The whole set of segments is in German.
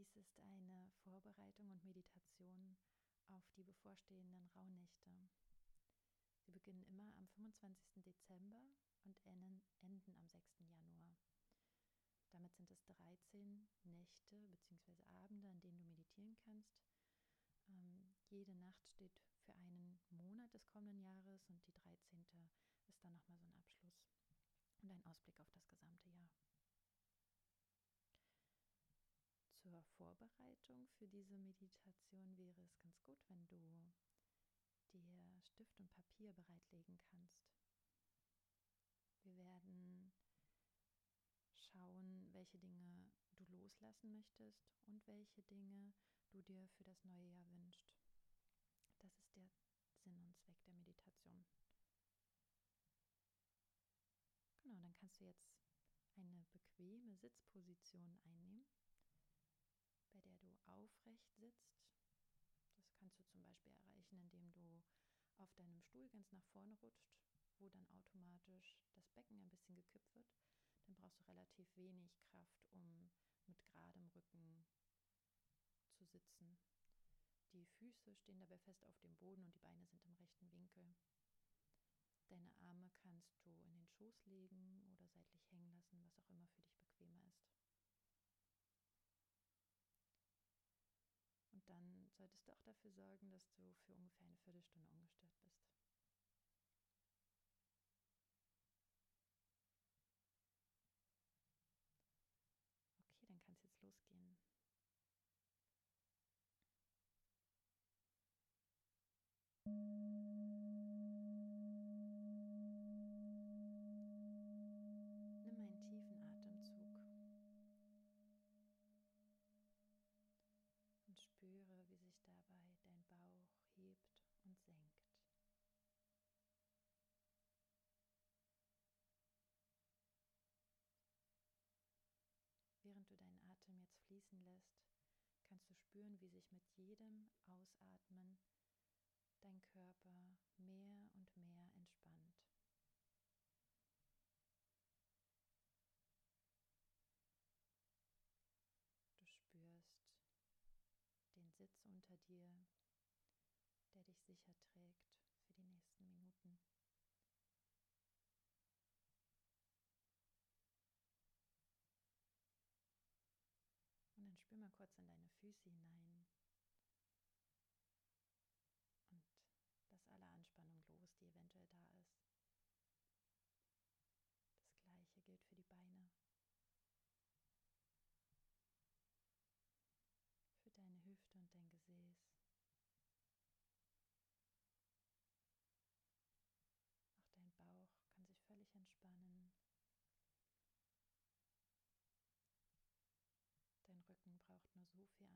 Dies ist eine Vorbereitung und Meditation auf die bevorstehenden Rauhnächte. Sie beginnen immer am 25. Dezember und enden, enden am 6. Januar. Damit sind es 13 Nächte bzw. Abende, an denen du meditieren kannst. Ähm, jede Nacht steht für einen Monat des kommenden Jahres und die 13. ist dann nochmal so ein Abschluss und ein Ausblick auf das gesamte Jahr. Zur Vorbereitung für diese Meditation wäre es ganz gut, wenn du dir Stift und Papier bereitlegen kannst. Wir werden schauen, welche Dinge du loslassen möchtest und welche Dinge du dir für das neue Jahr wünschst. Das ist der Sinn und Zweck der Meditation. Genau, dann kannst du jetzt eine bequeme Sitzposition einnehmen, aufrecht sitzt. Das kannst du zum Beispiel erreichen, indem du auf deinem Stuhl ganz nach vorne rutscht, wo dann automatisch das Becken ein bisschen gekippt wird dann brauchst du relativ wenig Kraft, um mit geradem Rücken zu sitzen. Die Füße stehen dabei fest auf dem Boden und die Beine sind im rechten Winkel. Deine Arme kannst du in den Schoß legen oder seitlich hängen lassen, was auch immer für dich bequemer ist. Und dann solltest du auch dafür sorgen, dass du für ungefähr eine Viertelstunde ungestört bist. Okay, dann kann es jetzt losgehen. Nimm einen tiefen Atemzug und spüre, wie sich dabei dein Bauch hebt und senkt. Während du deinen Atem jetzt fließen lässt, kannst du spüren, wie sich mit jedem Ausatmen dein Körper mehr und mehr entspannt. Du spürst den Sitz unter dir, der dich sicher trägt für die nächsten Minuten. Mal kurz in deine Füße hinein und lass alle Anspannung los, die eventuell da ist. Das gleiche gilt für die Beine. Für deine Hüfte und dein Gesäß. Auch dein Bauch kann sich völlig entspannen. Dein Rücken braucht nur so viel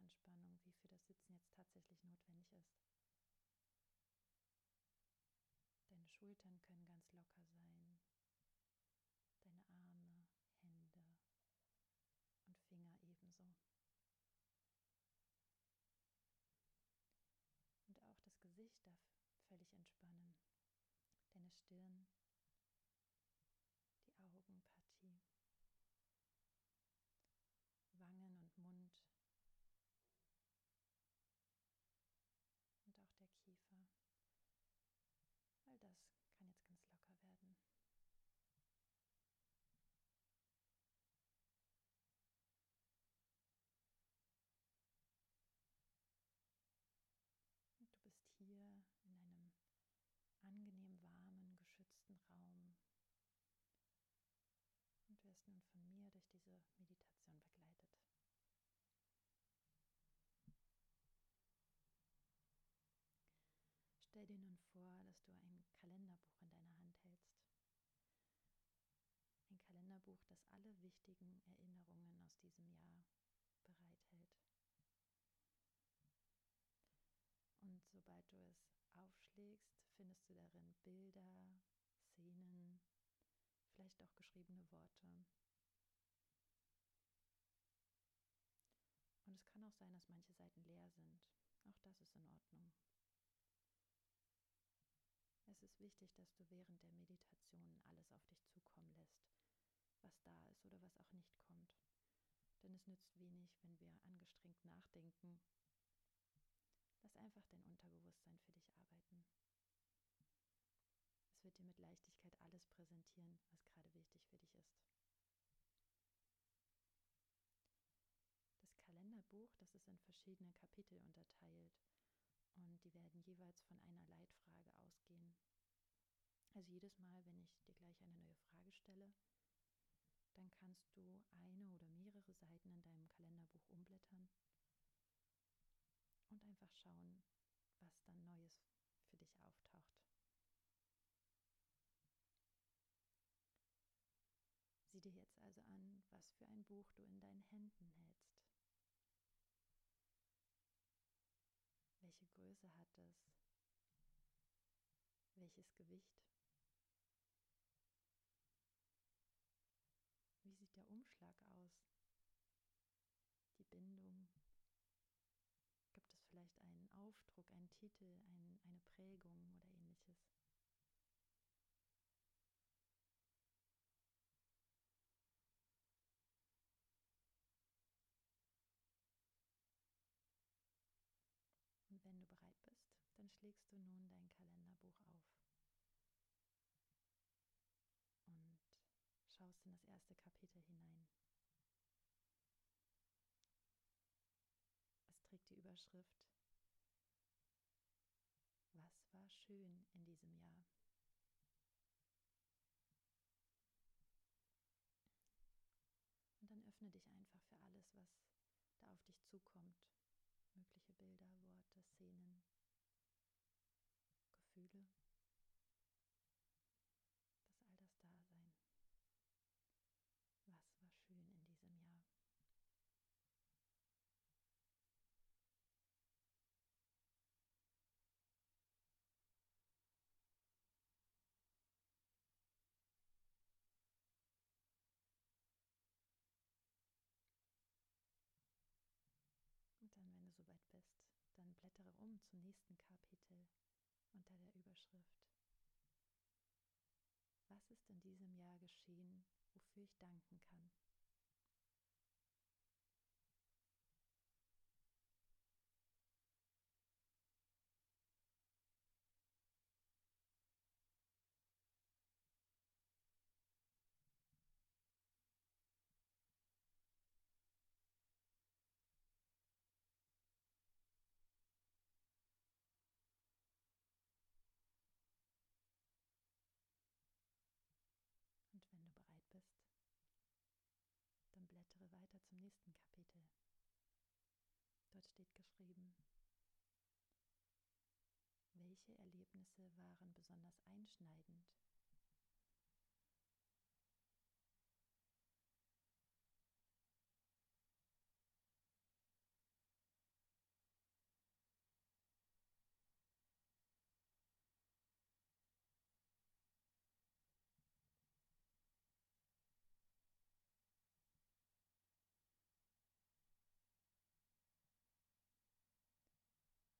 Anspannung, wie für das Sitzen jetzt tatsächlich notwendig ist. Deine Schultern können ganz locker sein. Deine Arme, Hände und Finger ebenso. Und auch das Gesicht darf völlig entspannen. Deine Stirn, die Augenpartie. Wangen und Mund und auch der Kiefer. All das kann jetzt ganz locker werden. Und du bist hier in einem angenehm warmen, geschützten Raum und wirst nun von mir durch diese Meditation begleitet. Stell dir nun vor, dass du ein Kalenderbuch in deiner Hand hältst. Ein Kalenderbuch, das alle wichtigen Erinnerungen aus diesem Jahr bereithält. Und sobald du es aufschlägst, findest du darin Bilder, Szenen, vielleicht auch geschriebene Worte. Und es kann auch sein, dass manche Seiten leer sind. Auch das ist in Ordnung. Es ist wichtig, dass du während der Meditation alles auf dich zukommen lässt, was da ist oder was auch nicht kommt. Denn es nützt wenig, wenn wir angestrengt nachdenken. Lass einfach dein Unterbewusstsein für dich arbeiten. Es wird dir mit Leichtigkeit alles präsentieren, was gerade wichtig für dich ist. Das Kalenderbuch, das ist in verschiedene Kapitel unterteilt und die werden jeweils von einer Leitfrage ausgehen. Also jedes Mal, wenn ich dir gleich eine neue Frage stelle, dann kannst du eine oder mehrere Seiten in deinem Kalenderbuch umblättern und einfach schauen, was dann Neues für dich auftaucht. Sieh dir jetzt also an, was für ein Buch du in deinen Händen hältst. Größe hat es? Welches Gewicht? Wie sieht der Umschlag aus? Die Bindung? Gibt es vielleicht einen Aufdruck, einen Titel, ein, eine Prägung oder ähnliches? Schlägst du nun dein Kalenderbuch auf und schaust in das erste Kapitel hinein. Es trägt die Überschrift Was war schön in diesem Jahr? Und dann öffne dich einfach für alles, was da auf dich zukommt mögliche Bilder, Worte, Szenen, Gefühle. Dass all das da sein. Was war schön in diesem Jahr? Und dann, wenn du soweit bist, dann blättere um zum nächsten Kapitel unter der Überschrift. Was ist in diesem Jahr geschehen, wofür ich danken kann? Und wenn du bereit bist, dann blättere weiter zum nächsten Kapitel. Dort steht geschrieben, welche Erlebnisse waren besonders einschneidend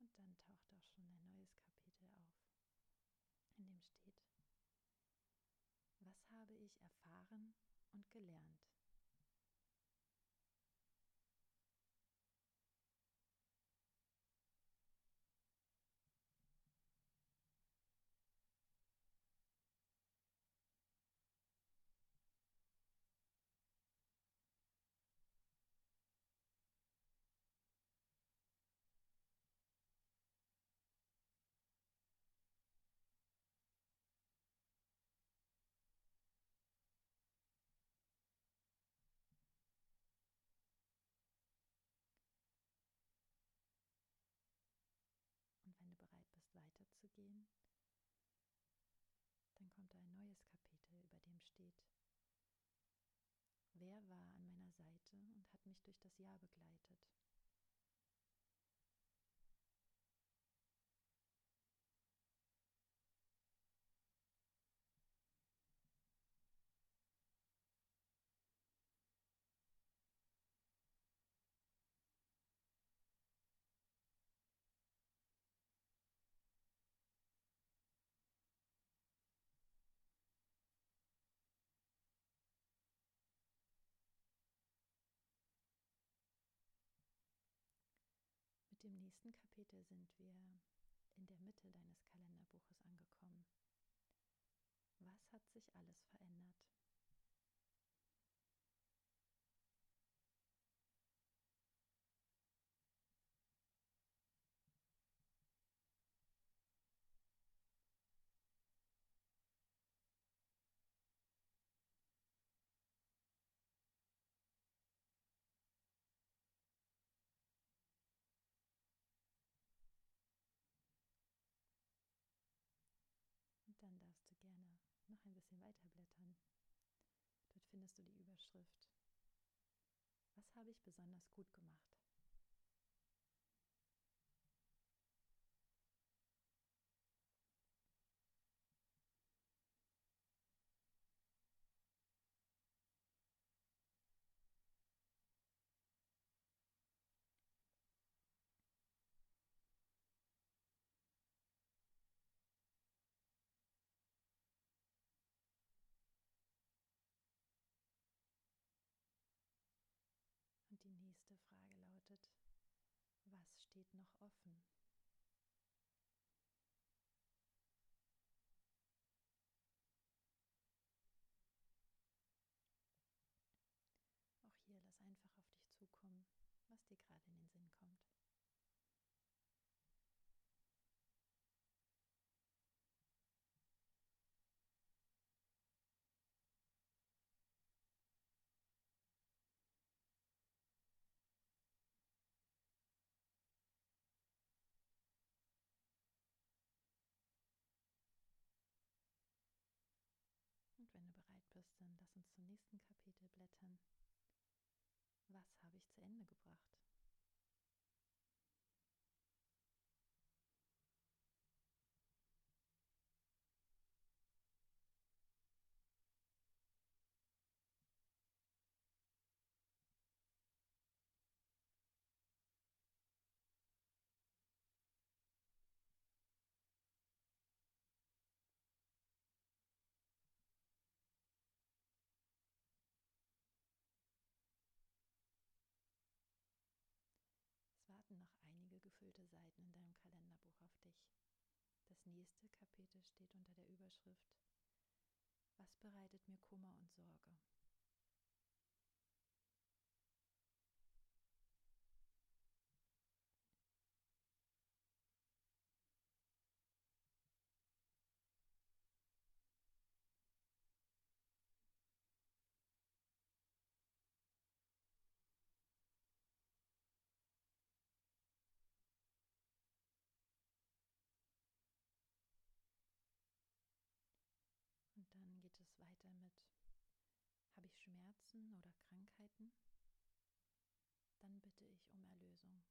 Und dann taucht auch schon ein neues Kapitel auf, in dem steht, was habe ich erfahren und gelernt? Und wenn du bereit bist, weiterzugehen, dann kommt ein neues Kapitel, über dem steht, wer war an meiner Seite und hat mich durch das Jahr begleitet. Nächsten Kapitel sind wir in der Mitte deines Kalenderbuches angekommen. Was hat sich alles verändert? Noch ein bisschen weiter blättern. Dort findest du die Überschrift. Was habe ich besonders gut gemacht? Und die nächste Frage lautet, was steht noch offen? Auch hier lass einfach auf dich zukommen, was dir gerade in den Sinn kommt. Und wenn du bereit bist, dann lass uns zum nächsten Kapitel blättern. Was habe ich zu Ende gebracht? Es warten noch einige gefüllte Seiten in deinem Kalenderbuch auf dich. Das nächste Kapitel steht unter der Überschrift Was bereitet mir Kummer und Sorge? Und dann geht es weiter mit, habe ich Schmerzen oder Krankheiten? Dann bitte ich um Erlösung.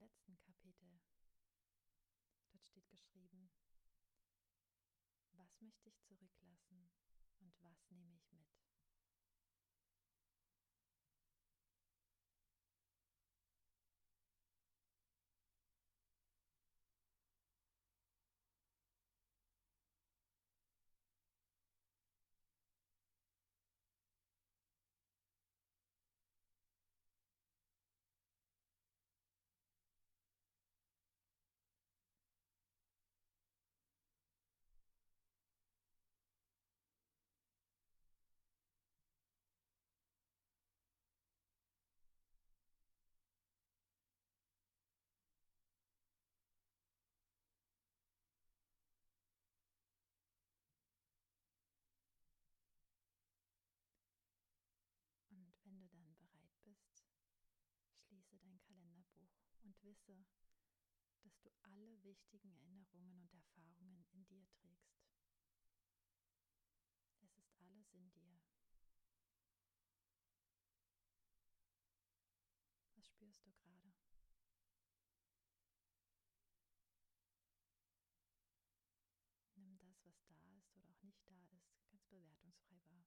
Letzten Kapitel. Dort steht geschrieben, was möchte ich zurücklassen und was nehme ich mit? Kalenderbuch und wisse, dass du alle wichtigen Erinnerungen und Erfahrungen in dir trägst. nicht da ist, ganz bewertungsfrei wahr.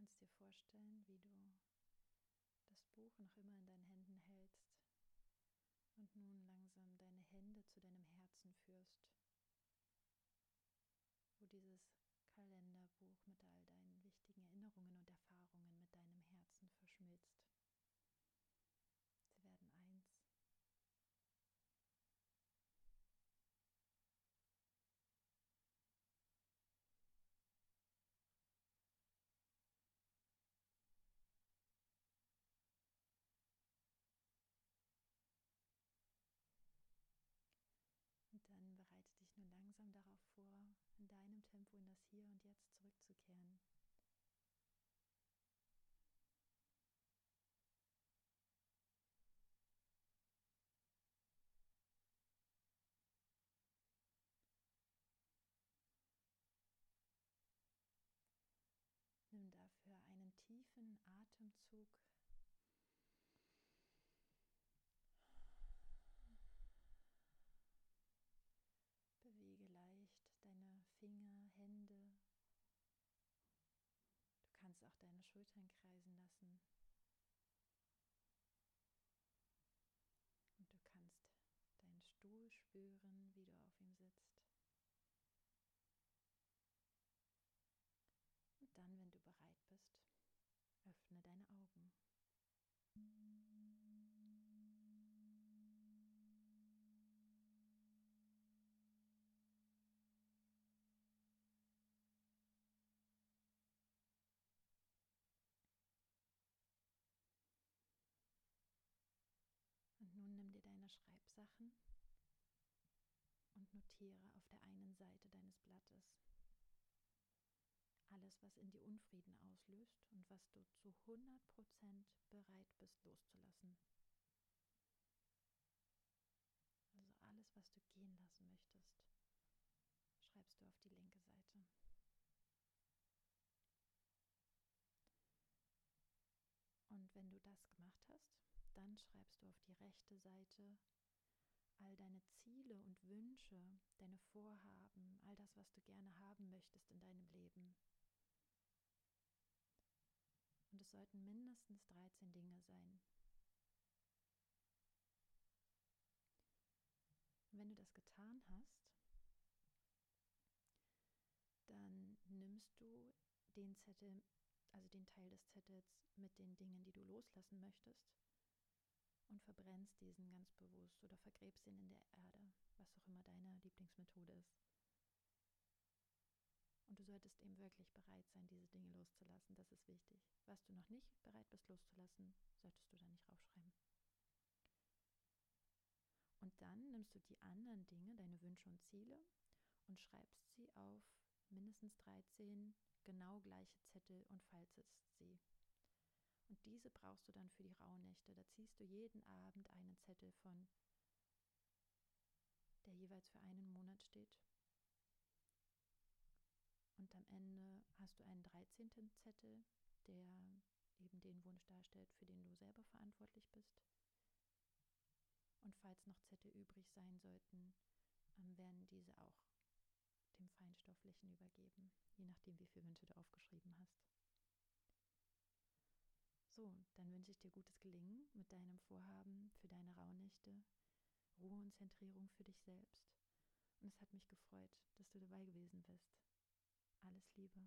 kannst dir vorstellen, wie du das Buch noch immer in deinen Händen hältst und nun langsam deine Hände zu deinem Herzen führst, wo dieses Kalenderbuch mit all deinen wichtigen Erinnerungen und Erfahrungen mit deinem Herzen verschmilzt. Sie werden eins. Und dann bereite dich nun langsam darauf vor, in deinem Tempo in das Hier und Jetzt zurückzukehren. Nimm dafür einen tiefen Atemzug Bewege leicht deine Finger, Hände. Du kannst auch deine Schultern kreisen lassen. Und du kannst deinen Stuhl spüren, wie du auf ihm sitzt. Und dann, wenn du bereit bist, öffne deine Augen. Und nun nimm dir deine Schreibsachen und notiere auf der einen Seite deines Blattes alles, was in dir Unfrieden auslöst und was du zu 100% bereit bist loszulassen. Also alles, was du gehen lassen möchtest, schreibst du auf die linke Seite. Und wenn du das gemacht hast, dann schreibst du auf die rechte Seite all deine Ziele und Wünsche, deine Vorhaben, all das, was du gerne haben möchtest in deinem Leben. Und es sollten mindestens 13 Dinge sein. Wenn du das getan hast, dann nimmst du den Zettel, also den Teil des Zettels mit den Dingen, die du loslassen möchtest verbrennst diesen ganz bewusst oder vergräbst ihn in der Erde, was auch immer deine Lieblingsmethode ist. Und du solltest eben wirklich bereit sein, diese Dinge loszulassen. Das ist wichtig. Was du noch nicht bereit bist loszulassen, solltest du da nicht raufschreiben. Und dann nimmst du die anderen Dinge, deine Wünsche und Ziele, und schreibst sie auf mindestens 13 genau gleiche Zettel und faltest sie. Und diese brauchst du dann für die Rauhnächte. Da ziehst du jeden Abend einen Zettel von, der jeweils für einen Monat steht. Und am Ende hast du einen 13. Zettel, der eben den Wunsch darstellt, für den du selber verantwortlich bist. Und falls noch Zettel übrig sein sollten, ähm, werden diese auch dem Feinstofflichen übergeben, je nachdem, wie viele Wünsche du aufgeschrieben hast. So, dann wünsche ich dir gutes Gelingen mit deinem Vorhaben für deine Rauhnächte, Ruhe und Zentrierung für dich selbst. Und es hat mich gefreut, dass du dabei gewesen bist. Alles Liebe.